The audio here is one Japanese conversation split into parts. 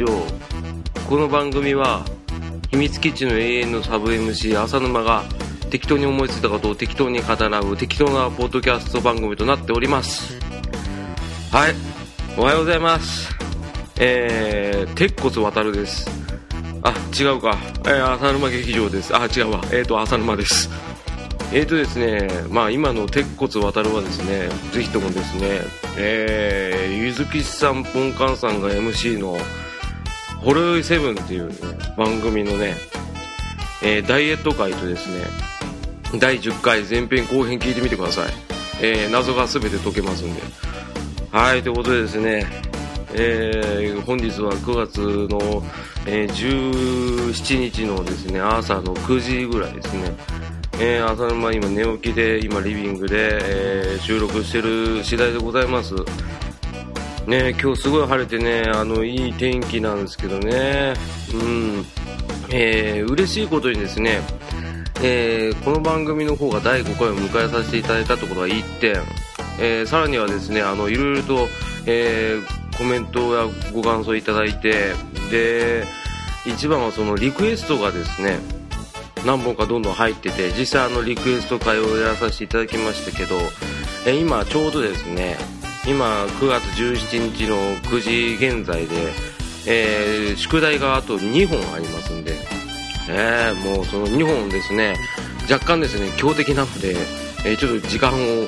回浅沼劇場この番組は秘密基地の永遠のサブ MC 浅沼が適当に思いついたことを適当に語らう適当なポッドキャスト番組となっております。はい。おはようございます。えー、鉄骨渡るです。あ違うか、えー、浅沼劇場です。あ違うわ。えっ、ー、と浅沼です。えーとですね、まあ今の鉄骨渡るはですね、ぜひともですね、えー、ゆずきさん、ポンカンさんが MC の、ホロヨイセブンっていう、ね、番組のね、えー、ダイエット会とですね、第10回前編後編聞いてみてください。えー、謎が全て解けますんで。はい、ということでですね、えー、本日は9月の、えー、17日のですね、朝の9時ぐらいですね、えー、朝沼今寝起きで今リビングで、えー、収録してる次第でございますね今日すごい晴れてねあのいい天気なんですけどね。うん。えー、嬉しいことにですねえー、この番組の方が第5回を迎えさせていただいたところは1点、えー、さらにはですねあのいろいろと、えー、コメントやご感想いただいてで一番はそのリクエストがですね何本かどんどん入ってて実際あのリクエスト会をやらさせていただきましたけど、え今ちょうどですね今9月17日の9時現在で、えー、宿題があと2本ありますんで、えー、もうその2本ですね若干ですね強敵なので、えー、ちょっと時間を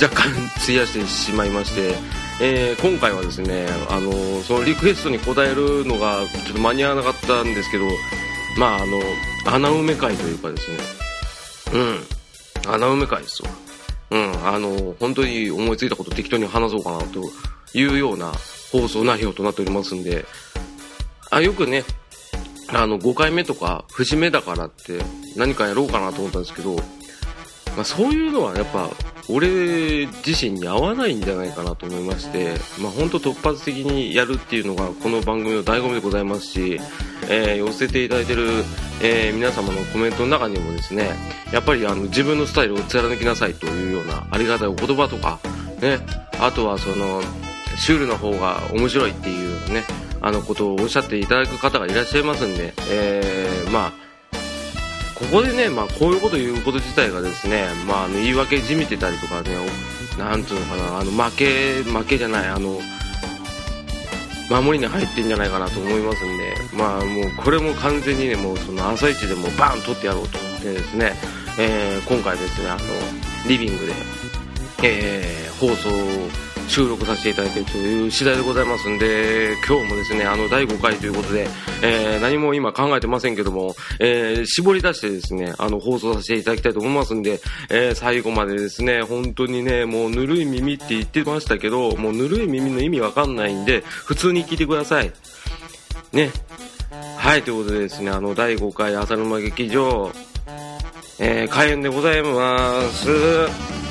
若干費やしてしまいまして、えー、今回はですね、あのそのリクエストに答えるのがちょっと間に合わなかったんですけどまああの穴埋め会というかですねうん穴埋め会ですわうんあの本当に思いついたこと適当に話そうかなというような放送内容となっておりますんで。あよくねあの5回目とか節目だからって何かやろうかなと思ったんですけど、まあ、そういうのはやっぱ俺自身に合わないんじゃないかなと思いまして、まあ、本当突発的にやるっていうのがこの番組の醍醐味でございますし、えー、寄せていただいてる、えー、皆様のコメントの中にもですねやっぱりあの自分のスタイルを貫きなさいというようなありがたいお言葉とか、ね、あとはそのシュールな方が面白いっていうねあのことをおっしゃっていただく方がいらっしゃいますんで、えー、まあここでね、まあ、こういうこと言うこと自体がですね、まあ、あの言い訳じみてたりとかね、なんていうのかな、あの負け、負けじゃない、あの、守りに入ってんじゃないかなと思いますんで、まあもうこれも完全にね、もうその朝一でもバーン取ってやろうと思ってですね、えー、今回ですね、あの、リビングで、えー、放送収録させていただいているという次第でございますんで、今日もですね、あの、第5回ということで、えー、何も今考えてませんけども、えー、絞り出してですね、あの、放送させていただきたいと思いますんで、えー、最後までですね、本当にね、もうぬるい耳って言ってましたけど、もうぬるい耳の意味わかんないんで、普通に聞いてください。ね。はい、ということでですね、あの、第5回浅沼劇場、えー、開演でございます。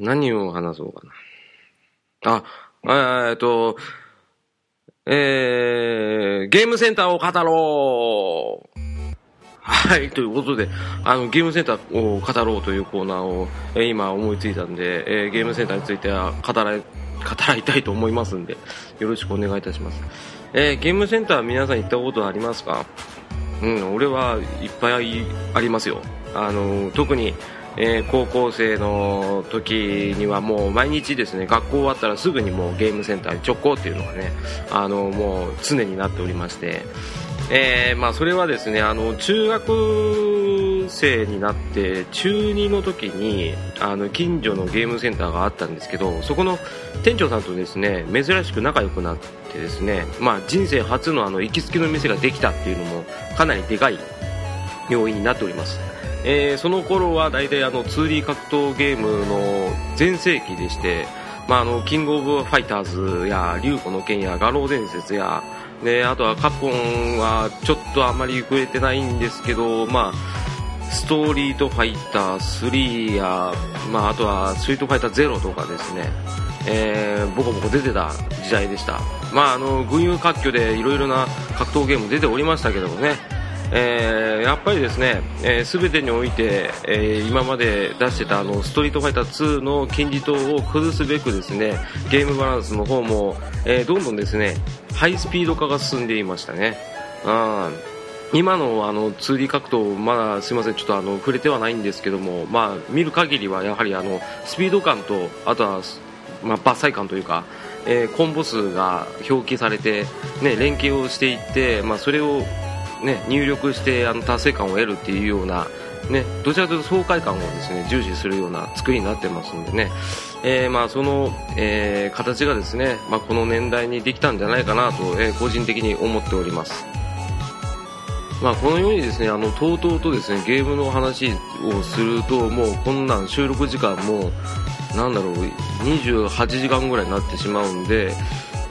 何を話そうかな。あ、えっと、えー、ゲームセンターを語ろうはい、ということで、あの、ゲームセンターを語ろうというコーナーを、えー、今思いついたんで、えー、ゲームセンターについては語ら、語らいたいと思いますんで、よろしくお願いいたします。えー、ゲームセンター皆さん行ったことありますか？うん、俺はいっぱいありますよ。あの、特に、えー、高校生の時にはもう毎日ですね学校終わったらすぐにもうゲームセンターに直行っていうのがねあのもう常になっておりまして、えー、まあ、それはですねあの中学生になって中2の時にあの近所のゲームセンターがあったんですけどそこの店長さんとですね珍しく仲良くなってですね、まあ、人生初のあの行きつけの店ができたっていうのもかなりでかい要因になっております。えー、その頃は大体あの 2D 格闘ゲームの全盛期でして、まあ、あのキングオブファイターズや竜子の剣や画廊伝説や、ね、あとはカプコンはちょっとあまり触れてないんですけど、まあ、ストーリートファイター3や、まあ、あとはストリートファイター0とかですね、えー、ボコボコ出てた時代でした、まあ、あの群雄割拠でいろいろな格闘ゲーム出ておりましたけどもねえー、やっぱりですね、えー、全てにおいて、えー、今まで出してたあのストリートファイター2の金字塔を崩すべくですねゲームバランスの方も、えー、どんどんですねハイスピード化が進んでいましたね。あ今のあの 2D 格闘、まだすみません、ちょっとあの触れてはないんですけども、まあ、見る限りはやはりあのスピード感と、あとは、まあ、伐採感というか、えー、コンボ数が表記されて、ね、連携をしていって、まあ、それを、ね、入力してあの達成感を得るっていうような、ね、どちらかというと爽快感をですね重視するような作りになってますんでね、えー、まあその、えー、形がですね、まあ、この年代にできたんじゃないかなと、えー、個人的に思っております。まあ、このようにですねあのとうとうとですねゲームの話をするともうこんなん収録時間もなんだろう28時間ぐらいになってしまうんで、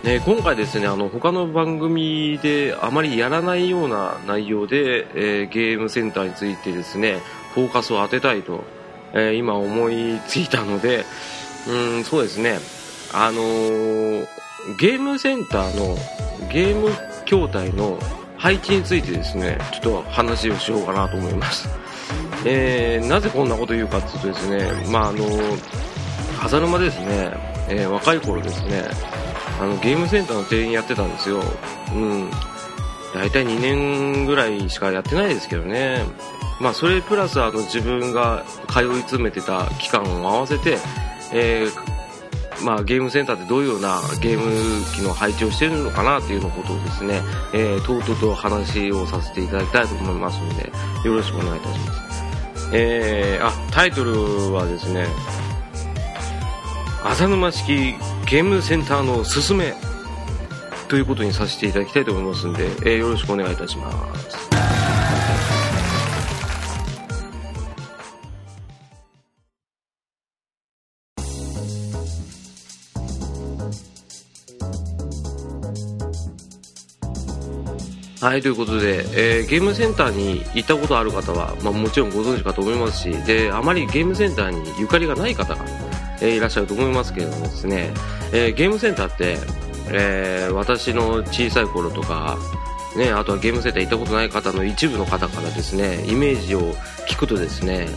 ね、今回ですねあの他の番組であまりやらないような内容で、えー、ゲームセンターについてですねフォーカスを当てたいと、えー、今思いついたのでうんそうですね。あのー、ゲームセンターのゲーム筐体の配置についてですねちょっと話をしようかなと思います、え、なぜこんなこと言うかというとですねまああの浅沼ですね、え、若い頃ですねあのゲームセンターの店員やってたんですよ。うん。大体2年ぐらいしかやってないですけどね。まあそれプラスあの自分が通い詰めてた期間を合わせて、えーまあ、ゲームセンターってどういうようなゲーム機の配置をしてるのかなというのことをですね、えー、とうとうと話をさせていただきたいと思いますので、よろしくお願いいたします。えー、あ、タイトルはですね、浅沼式ゲームセンターのすすめということにさせていただきたいと思いますので、えー、よろしくお願いいたします。はい、ということで、えー、ゲームセンターに行ったことある方は、まあ、もちろんご存知かと思いますし、で、あまりゲームセンターにゆかりがない方が、え、いらっしゃると思いますけれどもですね、え、ゲームセンターって、え、私の小さい頃とか、ね、あとはゲームセンター行ったことない方の一部の方からですね、イメージを聞くとですね、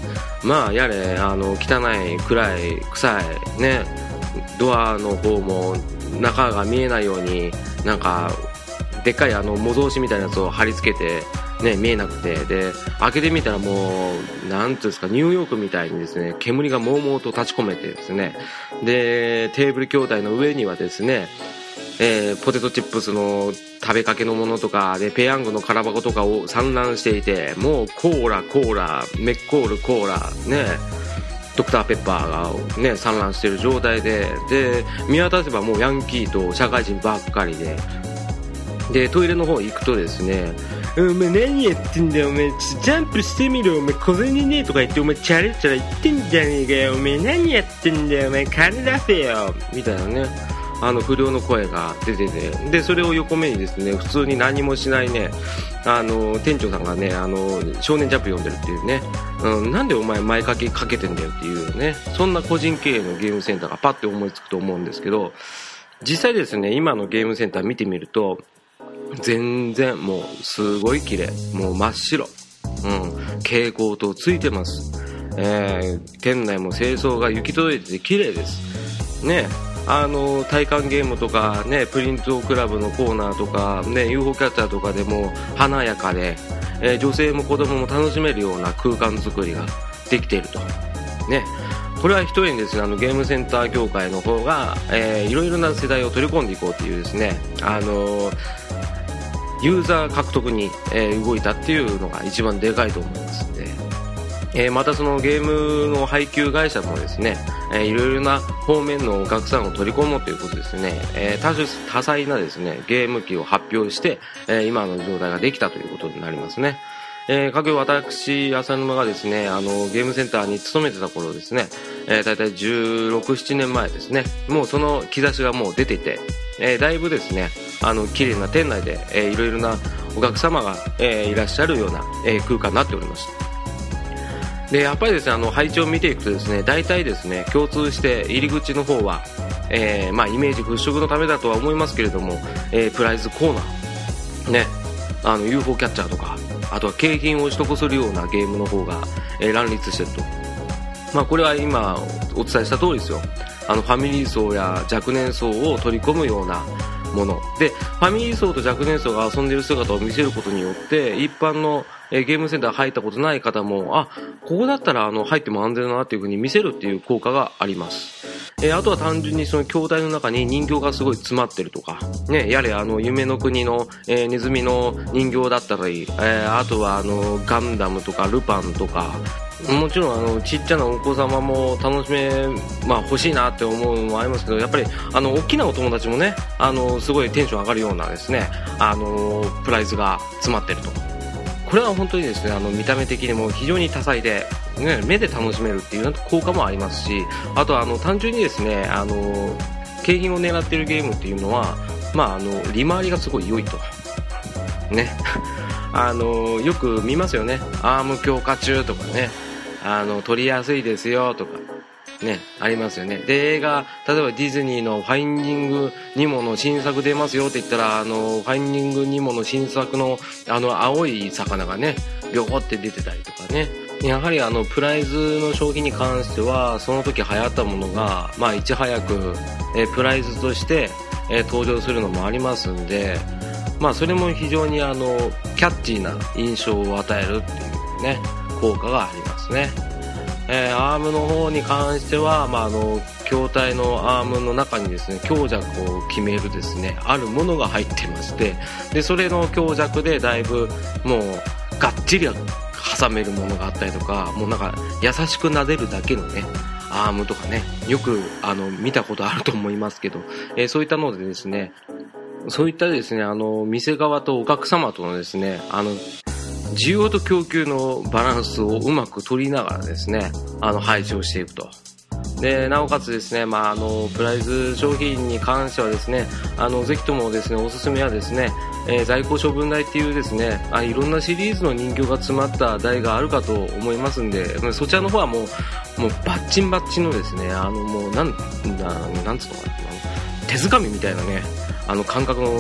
まあ、やれ、あの、汚い、暗い、臭い、ね、ドアの方も中が見えないように、なんか、でっかいあの模造紙みたいなやつを貼り付けて、ね、見えなくて。で開けてみたらもうなんていうんですかニューヨークみたいにですね煙がもうもうと立ち込めてですね。でテーブル筐体の上にはですねえー、ポテトチップスの食べかけのものとかでペヤングの空箱とかを散乱していてもうコーラコーラメッコールコーラねドクターペッパーがね散乱してる状態で。で見渡せばもうヤンキーと社会人ばっかりで。で、トイレの方行くとですね、お前何やってんだよ、お前、ジャンプしてみろ、お前、小銭ねえとか言って、お前、チャレチャレ言ってんじゃねえかよ、お前、何やってんだよ、お前、金出せよ、みたいなね、あの、不良の声が出てて、で、それを横目にですね、普通に何もしないね、あの、店長さんがね、あの、少年ジャンプ読んでるっていうね、うん、なんでお前前掛けかけてんだよっていうね、そんな個人経営のゲームセンターがパッて思いつくと思うんですけど、実際ですね、今のゲームセンター見てみると、全然もうすごい綺麗。もう真っ白。うん。蛍光灯ついてます。えー、店内も清掃が行き届いてて綺麗です。ね。あの体感ゲームとかねプリントクラブのコーナーとかね UFO キャッチャーとかでも華やかで、えー、女性も子供も楽しめるような空間作りができていると。ね。これは一重にですねあのゲームセンター業界の方が、えー、いろいろな世代を取り込んでいこうというですねあのーユーザー獲得に、え、動いたっていうのが一番でかいと思いますんで、え、またそのゲームの配給会社もですね、え、いろいろな方面のお客さんを取り込もうということですね、え、多種多彩なですねゲーム機を発表して、え、今の状態ができたということになりますね。えー、かく私、浅沼がですね、あの、ゲームセンターに勤めてた頃ですね、えー、大体16、7年前ですね、もうその兆しがもう出ていて、えー、だいぶですね、あの綺麗な店内で、えー、いろいろなお客様が、えー、いらっしゃるような、えー、空間になっておりますでやっぱりですねあの配置を見ていくとですね大体ですね共通して入り口の方は、えーまあ、イメージ払拭のためだとは思いますけれども、えー、プライズコーナーねあの UFO キャッチャーとかあとは景品を取得するようなゲームの方が、えー、乱立してると。まあ、これは今お伝えした通りですよ。あのファミリー層や若年層を取り込むようなもの。でファミリー層と若年層が遊んでいる姿を見せることによって一般のえゲームセンター入ったことない方もあここだったらあの入っても安全だなっていう風に見せるっていう効果があります。えあとは単純にその筐体の中に人形がすごい詰まってるとか、ね、やれあの夢の国の、えー、ネズミの人形だったり、えー、あとはあのガンダムとかルパンとかもちろんあのちっちゃなお子様も楽しめ、まあ、欲しいなって思うのもありますけどやっぱりあの大きなお友達もねあのすごいテンション上がるようなですねあのプライズが詰まってると。これは本当にですねあの見た目的にも非常に多彩で、ね、目で楽しめるっていう効果もありますしあとはあの単純にですねあの景品を狙っているゲームっていうのは、まあ、あの利回りがすごい良いと。ね。あのよく見ますよね。アーム強化中とかね。あの、撮りやすいですよとか、ね、ありますよね。で、映画、例えばディズニーのファインディングニモの新作出ますよって言ったら、あの、ファインディングニモの新作の、あの、青い魚がね、ビョコって出てたりとかね。やはりあの、プライズの商品に関しては、その時流行ったものが、まあ、いち早く、えプライズとして、え登場するのもありますんで、まあ、それも非常にあの、キャッチーな印象を与えるっていうね、効果がありますね。えー、アームの方に関しては、まあ、あの、筐体のアームの中にですね、強弱を決めるですね、あるものが入ってまして、で、それの強弱でだいぶもう、がっちり挟めるものがあったりとか、もうなんか優しく撫でるだけのね、アームとかね、よくあの見たことあると思いますけど、えー、そういったのでですね、そういったですね、あの、店側とお客様とのですね、あの、需要と供給のバランスをうまく取りながらですね、あの、配置をしていくと。で、なおかつですね、まあ、あの、プライズ商品に関してはですね、あの、ぜひともですね、おすすめはですね、えー、在庫処分台っていうですね、あいろんなシリーズの人形が詰まった台があるかと思いますんで、そちらの方はもう、もうバッチンバッチンのですね、あの、もう、なん、ななんつうのかな、手づかみみたいなね、あの感覚の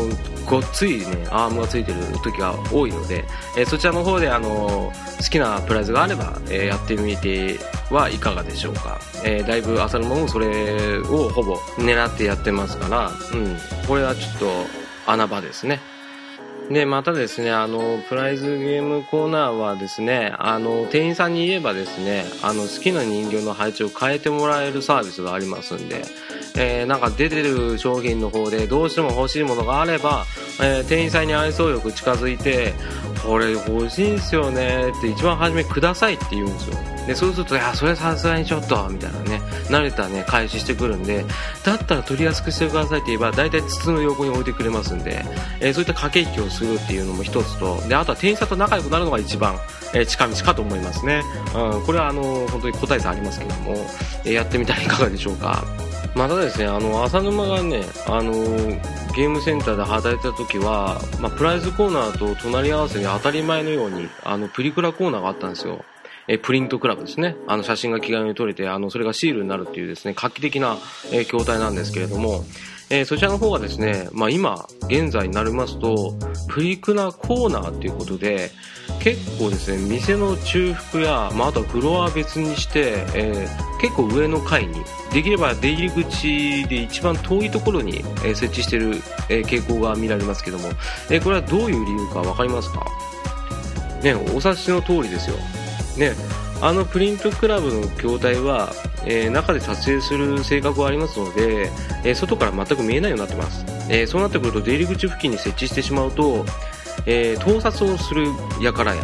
ごっついねアームがついてる時が多いので、えー、そちらの方であの好きなプライズがあれば、えー、やってみてはいかがでしょうか、えー、だいぶ浅沼もそれをほぼ狙ってやってますから、うん、これはちょっと穴場ですね。で、またですね、あの、プライズゲームコーナーはですね、あの、店員さんに言えばですね、あの、好きな人形の配置を変えてもらえるサービスがありますんで、えー、なんか出てる商品の方でどうしても欲しいものがあれば、えー、店員さんに愛想よく近づいて、これ欲しいんすよねって一番初めくださいって言うんですよ。で、そうすると、いや、それさすがにちょっと、みたいなね、慣れたね、開始してくるんで、だったら取りやすくしてくださいって言えば、大体筒の横に置いてくれますんで、えー、そういった駆け引きをするっていうのも一つと、で、あとは店員さんと仲良くなるのが一番、えー、近道かと思いますね。うん、これはあの、本当に答え差ありますけども、えー、やってみたらいかがでしょうか。またですね、あの、浅沼がね、あのゲームセンターで働いてた時は、まあ、プライズコーナーと隣り合わせに当たり前のように、あの、プリクラコーナーがあったんですよ。えプリントクラブですね。あの写真が気軽に撮れて、あの、それがシールになるっていうですね、画期的な、え筐体なんですけれども、えー、そちらの方がですね、まあ、今、現在になりますと、プリクラコーナーということで、結構ですね、店の中腹や、まあ、あとはフロア別にして、えー、結構上の階に、できれば出入り口で一番遠いところに、え、設置している、え傾向が見られますけども、えこれはどういう理由かわかりますか？ね、お察しの通りですよ。ね、あのプリントクラブの筐体は、えー、中で撮影する性格はありますので、えー、外から全く見えないようになってます、えー、そうなってくると出入り口付近に設置してしまうと、え盗撮をする輩や、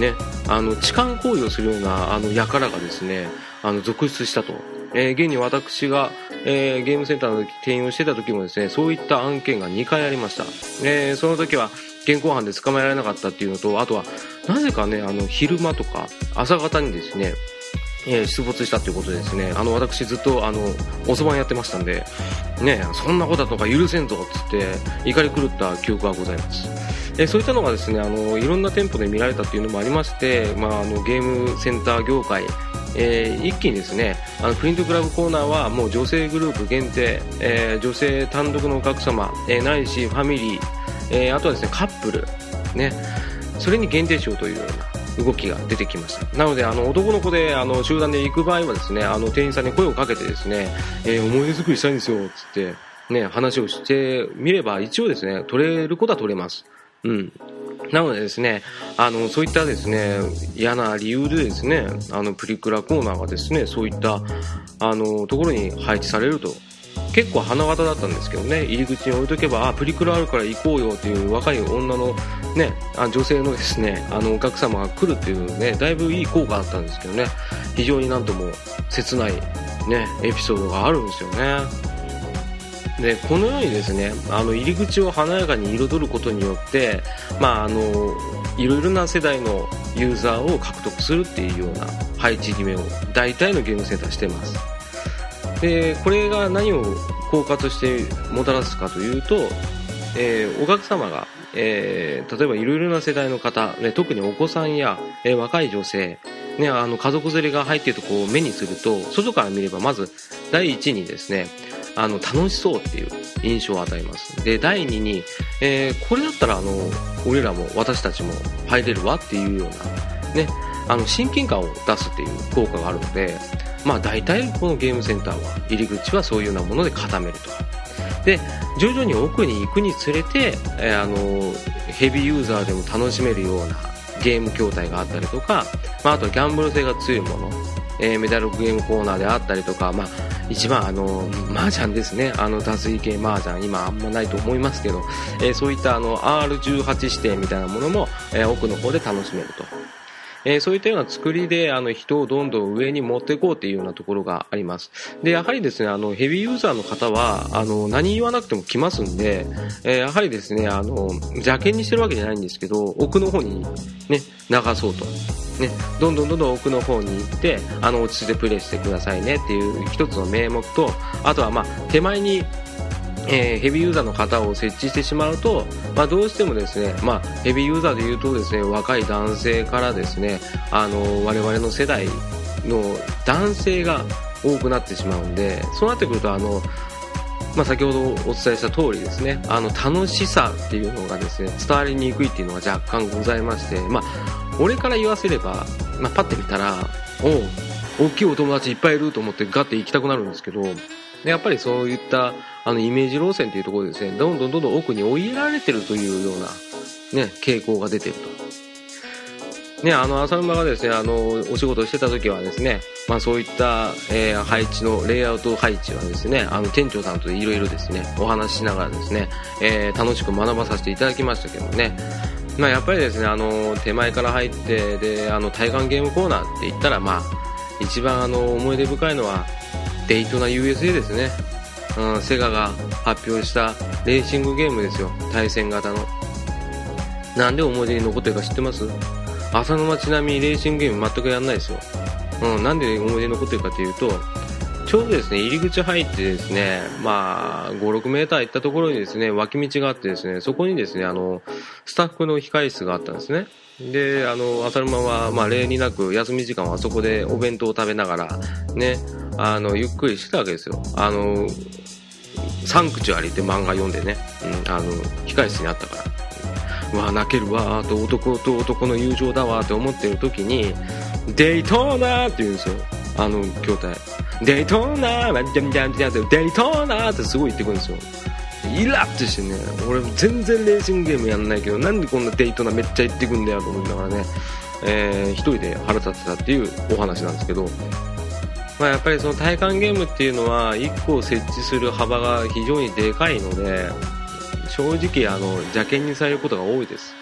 ね、あの痴漢行為をするようなあの輩がですねあの続出したと、え現に私が、えゲームセンターの店員をしてた時もですねそういった案件が2回ありました、えその時は現行犯で捕まえられなかったっていうのとあとはなぜかねあの昼間とか朝方にですねえ、出没したということでですね、あの、私ずっと、あの、おそばやってましたんで、ね、そんなことだとか許せんぞ、つって、怒り狂った記憶がございます。え、そういったのがですね、あの、いろんな店舗で見られたっていうのもありまして、まあ、あの、ゲームセンター業界、えー、一気にですね、あの、プリントクラブコーナーはもう女性グループ限定、えー、女性単独のお客様、えー、ないしファミリー、えー、あとはですね、カップル、ね、それに限定しようというような動きが出てきましたなのであの男の子であの集団で行く場合はですねあの店員さんに声をかけてですね、えー、思い出作りしたいんですよつってね話をしてみれば一応ですね取れることは取れますうんなのでですね、あの、そういったですね、嫌な理由でですね、あの、プリクラコーナーがですね、そういった、あの、ところに配置されると。結構花形だったんですけどね、入り口に置いとけば、あ、プリクラあるから行こうよっていう若い女のね、あ女性のですね、あの、お客様が来るっていうね、だいぶいい効果だったんですけどね、非常になんとも切ないね、エピソードがあるんですよね。でこのようにですねあの入り口を華やかに彩ることによって、まあ、あのいろいろな世代のユーザーを獲得するっていうような配置決めを大体のゲームセンターしてます。でこれが何を効果としてもたらすかというと、えー、お客様が、えー、例えばいろいろな世代の方、ね、特にお子さんや、えー、若い女性、ね、あの家族連れが入っているとこを目にすると外から見ればまず第一にですねあの楽しそうっていう印象を与えます。で第2に、えー、これだったらあの俺らも私たちも入れるわっていうようなねあの親近感を出すっていう効果があるのでまあ大体このゲームセンターは入り口はそういうようなもので固めるとで徐々に奥に行くにつれて、えー、あのヘビーユーザーでも楽しめるようなゲーム筐体があったりとか、まあ、あとギャンブル性が強いものえー、メダルゲームコーナーであったりとか、まあ、一番あの、麻雀ですね。あの、脱水系麻雀、今あんまないと思いますけど、えー、そういったあの、R18 指定みたいなものも、えー、奥の方で楽しめると。えー、そういったような作りであの人をどんどん上に持っていこうというようなところがあります。で、やはりですね、あの、ヘビーユーザーの方は、あの、何言わなくても来ますんで、えー、やはりですね、あの、邪険にしてるわけじゃないんですけど、奥の方にね、流そうと。ね、どんどんどんどん奥の方に行って、あの、落ち着いてプレイしてくださいねっていう一つの名目と、あとはまあ、手前にえー、ヘビーユーザーの方を設置してしまうと、まあ、どうしてもですね、まあ、ヘビーユーザーで言うとですね、若い男性からですね、あの、我々の世代の男性が多くなってしまうんで、そうなってくると、あの、まあ、先ほどお伝えした通りですね、あの、楽しさっていうのがですね、伝わりにくいっていうのが若干ございまして、まあ、俺から言わせれば、まあ、パッて見たらおお大きいお友達いっぱいいると思ってガッて行きたくなるんですけどでやっぱりそういったあのイメージ路線っていうところでですねどんどんどんどん奥に追いやられてるというような、ね、傾向が出てると。ね、あの浅沼がですねあのお仕事してた時はですね、まあ、そういった、えー、配置のレイアウト配置はですねあの店長さんといろいろですねお話ししながらですね、えー、楽しく学ばさせていただきましたけどねまあ、やっぱりですねあの手前から入ってであの対岸ゲームコーナーって言ったら、まあ、一番あの思い出深いのはデイトナ USA ですね、うん、セガが発表したレーシングゲームですよ。対戦型の。なんで思い出に残ってるか知ってます？浅沼ちなみにレーシングゲーム全くやんないですよ、うん、なんで思い出に残ってるかというとちょうどですね、入り口入ってですね、まあ、5、6メーター行ったところにですね、脇道があってですね、そこにですね、あの、スタッフの控室があったんですね。で、あの、浅沼は、まあ、例になく、休み時間はそこでお弁当を食べながら、ね、あの、ゆっくりしてたわけですよ。あの、サンクチュアリって漫画読んでね、うん、あの、控室にあったから。うわ、泣けるわ、と男と男の友情だわ、って思ってる時に、デイトーナーって言うんですよ。あの、筐体。デイトーナージャンジャンジャンってデイトーナーってすごい言ってくるんですよイラッとしてね俺全然レーシングゲームやんないけどなんでこんなデイトーナーめっちゃ言ってくんだよと思いながらね、えー、一人で腹立ってたっていうお話なんですけどまあ、やっぱりその体感ゲームっていうのは1個を設置する幅が非常にでかいので正直あの邪険にされることが多いです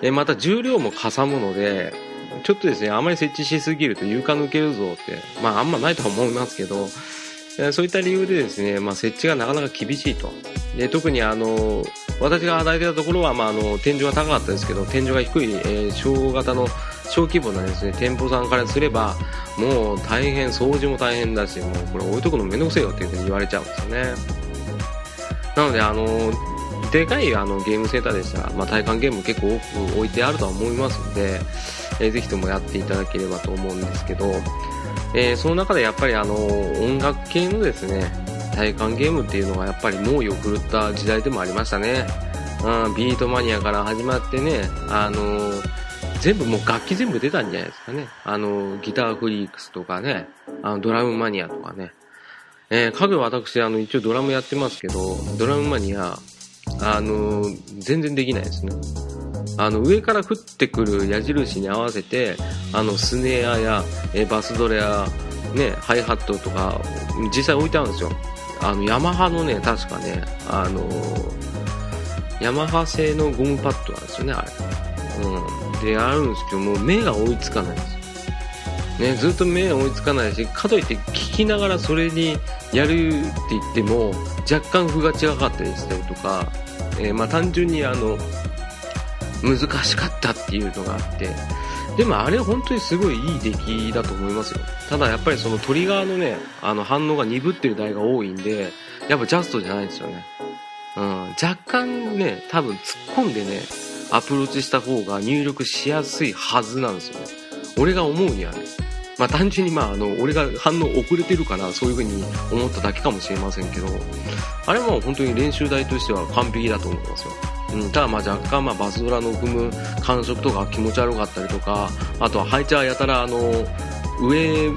でまた重量もかさむのでちょっとですね、あまり設置しすぎると床抜けるぞって、まああんまないとは思いますけど、そういった理由でですね、まあ、設置がなかなか厳しいと。で特にあの、私が働いてたところは、まあ、あの、天井が高かったですけど、天井が低い、えー、小型の、小規模なですね、店舗さんからすれば、もう大変、掃除も大変だし、もうこれ置いとくのめんどくせえよっていうふうに言われちゃうんですよね。なので、あの、でかいあのゲームセンターでしたら、まあ、体感ゲーム結構多く置いてあるとは思いますので、えー、ぜひともやっていただければと思うんですけど、えー、その中でやっぱりあの音楽系のですね体感ゲームっていうのがやっぱり猛威を振るった時代でもありましたね、うん、ビートマニアから始まってねあのー全部もう楽器全部出たんじゃないですかね。あの、ギターフリークスとかね、あの、ドラムマニアとかね。えー、家具私、あの、一応ドラムやってますけど、ドラムマニア、あの、全然できないですね。あの、上から降ってくる矢印に合わせて、あの、スネアや、えバスドレや、ね、ハイハットとか、実際置いてあるんですよ。あの、ヤマハのね、確かね、あのヤマハ製のゴムパッドなんですよね、あれ。うん。で、あるんですけど、もう目が追いつかないんですよ。ね、ずっと目が追いつかないし、かといって聞きながらそれにやるって言っても、若干風が違かったりしたりとか、えー、まあ単純にあの、難しかったっていうのがあって、でもあれ本当にすごいいい出来だと思いますよ。ただやっぱりそのトリガーのね、あの反応が鈍ってる台が多いんで、やっぱジャストじゃないんですよね。うん、若干ね、多分突っ込んでね、アプローチした方が入力しやすいはずなんですよね。俺が思うにはね。まあ単純にまああの、俺が反応遅れてるからそういう風に思っただけかもしれませんけど、あれは本当に練習台としては完璧だと思いますよ。うん、ただまあ若干まあバズドラの踏む感触とか気持ち悪かったりとか、あとは配置はやたらあの、上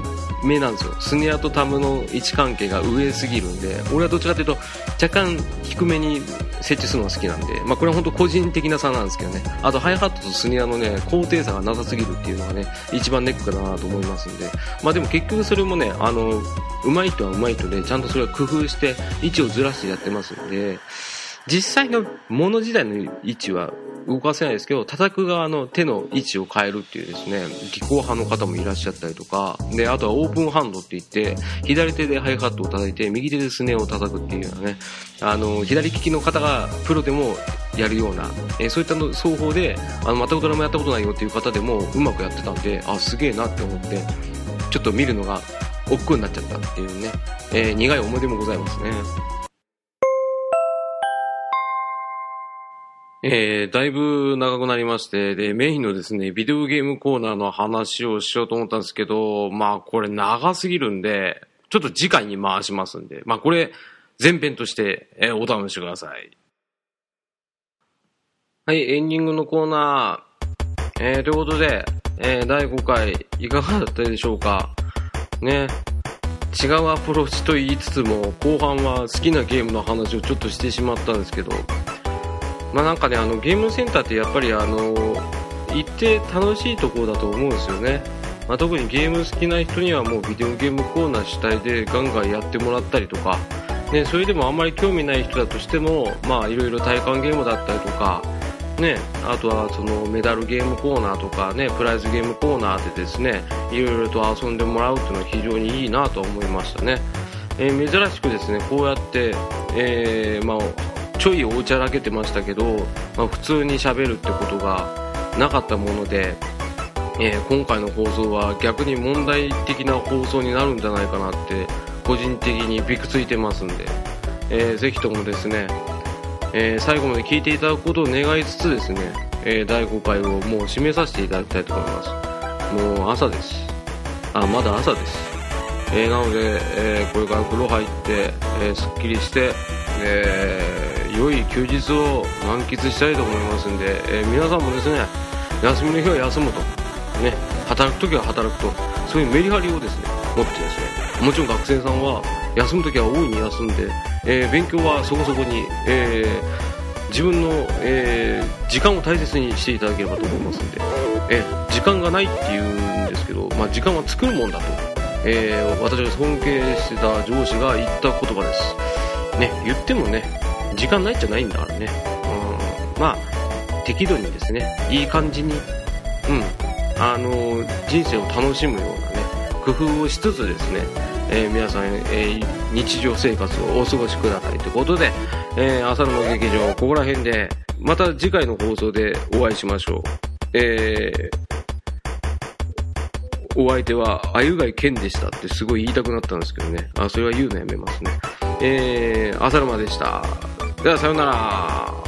目なんですよ。スネアとタムの位置関係が上すぎるんで、俺はどっちかというと若干低めに設置するのが好きなんで、まあこれは本当個人的な差なんですけどね。あとハイハットとスネアのね、高低差がなさすぎるっていうのがね、一番ネックかなと思いますんで。まあでも結局それもね、あの、上手い人は上手い人で、ちゃんとそれは工夫して位置をずらしてやってますんで、実際のもの自体の位置は動かせないですけど、叩く側の手の位置を変えるっていうですね、技巧派の方もいらっしゃったりとか、で、あとはオープンハンドって言って、左手でハイハットを叩いて、右手でスネを叩くっていうようなね、あの、左利きの方がプロでもやるような、え、そういったの双方で、あの、全くドラムやったことないよっていう方でもうまくやってたんで、あ、すげえなって思って、ちょっと見るのが億劫になっちゃったっていうね、えー、苦い思い出もございますね。えー、だいぶ長くなりまして、で、メインのですね、ビデオゲームコーナーの話をしようと思ったんですけど、まあ、これ長すぎるんで、ちょっと次回に回しますんで、まあ、これ、前編として、えー、お試しください。はい、エンディングのコーナー。えー、ということで、えー、第5回、いかがだったでしょうか？ね。違うアプローチと言いつつも、後半は好きなゲームの話をちょっとしてしまったんですけど、まあなんかねあのゲームセンターってやっぱりあの行って楽しいところだと思うんですよね、まあ、特にゲーム好きな人にはもうビデオゲームコーナー主体でガンガンやってもらったりとか、ね、それでもあんまり興味ない人だとしてもいろいろ体感ゲームだったりとかね、あとはそのメダルゲームコーナーとかねプライズゲームコーナーでですねいろいろと遊んでもらうっていうのは非常にいいなと思いましたね、えー、珍しくですねこうやって、えー、まあちょいおちゃらけてましたけど、まあ、普通にしゃべるってことがなかったもので、えー、今回の放送は逆に問題的な放送になるんじゃないかなって個人的にびくついてますんで、えー、ぜひともですね、えー、最後まで聞いていただくことを願いつつですね、えー、第5回をもう締めさせていただきたいと思います。もう朝です。あまだ朝です、えー、なので、えー、これから風呂入って、えー、すっきりして、えー良い休日を満喫したいと思いますんで、えー、皆さんもですね休みの日は休むと、ね、働く時は働くと。そういうメリハリをですね持ってですねもちろん学生さんは休む時は大いに休んで、えー、勉強はそこそこに、えー、自分の、え、時間を大切にしていただければと思いますんで、え、時間がないっていうんですけど、まあ、時間は作るもんだと、え、私が尊敬してた上司が言った言葉です。ね言ってもね時間ないっちゃないんだからね。うん。まあ、適度にですね、いい感じに、うん、あの人生を楽しむようなね、工夫をしつつですね、えー、皆さん、えー、日常生活をお過ごしくださいということで、えー、朝の劇場、ここら辺で、また次回の放送でお会いしましょう。えー、お相手は、あゆがいけんでしたってすごい言いたくなったんですけどね。あ、それは言うのやめますね。えー、浅沼でした。ではさようなら。